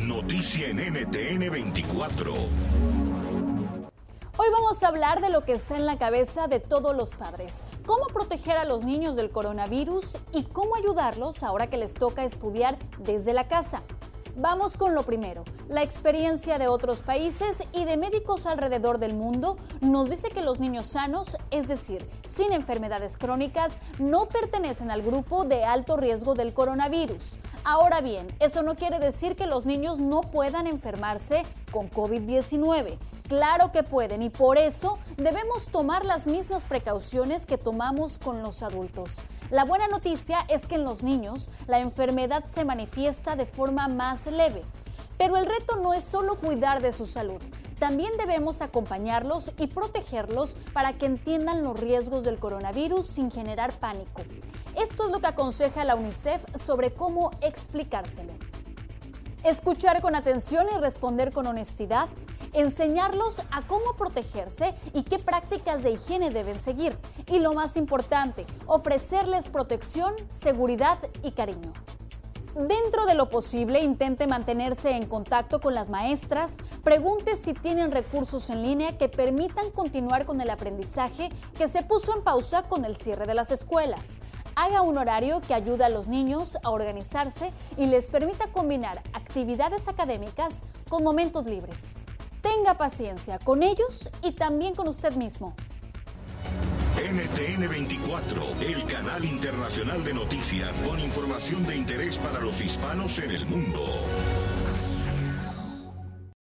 noticia en NTN 24. Hoy vamos a hablar de lo que está en la cabeza de todos los padres, cómo proteger a los niños del coronavirus y cómo ayudarlos ahora que les toca estudiar desde la casa. Vamos con lo primero. La experiencia de otros países y de médicos alrededor del mundo nos dice que los niños sanos, es decir, sin enfermedades crónicas, no pertenecen al grupo de alto riesgo del coronavirus. Ahora bien, eso no quiere decir que los niños no puedan enfermarse con COVID-19. Claro que pueden y por eso debemos tomar las mismas precauciones que tomamos con los adultos. La buena noticia es que en los niños la enfermedad se manifiesta de forma más leve. Pero el reto no es solo cuidar de su salud, también debemos acompañarlos y protegerlos para que entiendan los riesgos del coronavirus sin generar pánico. Esto es lo que aconseja la UNICEF sobre cómo explicárselo. Escuchar con atención y responder con honestidad enseñarlos a cómo protegerse y qué prácticas de higiene deben seguir. Y lo más importante, ofrecerles protección, seguridad y cariño. Dentro de lo posible, intente mantenerse en contacto con las maestras, pregunte si tienen recursos en línea que permitan continuar con el aprendizaje que se puso en pausa con el cierre de las escuelas. Haga un horario que ayude a los niños a organizarse y les permita combinar actividades académicas con momentos libres. Tenga paciencia con ellos y también con usted mismo. NTN 24, el canal internacional de noticias con información de interés para los hispanos en el mundo.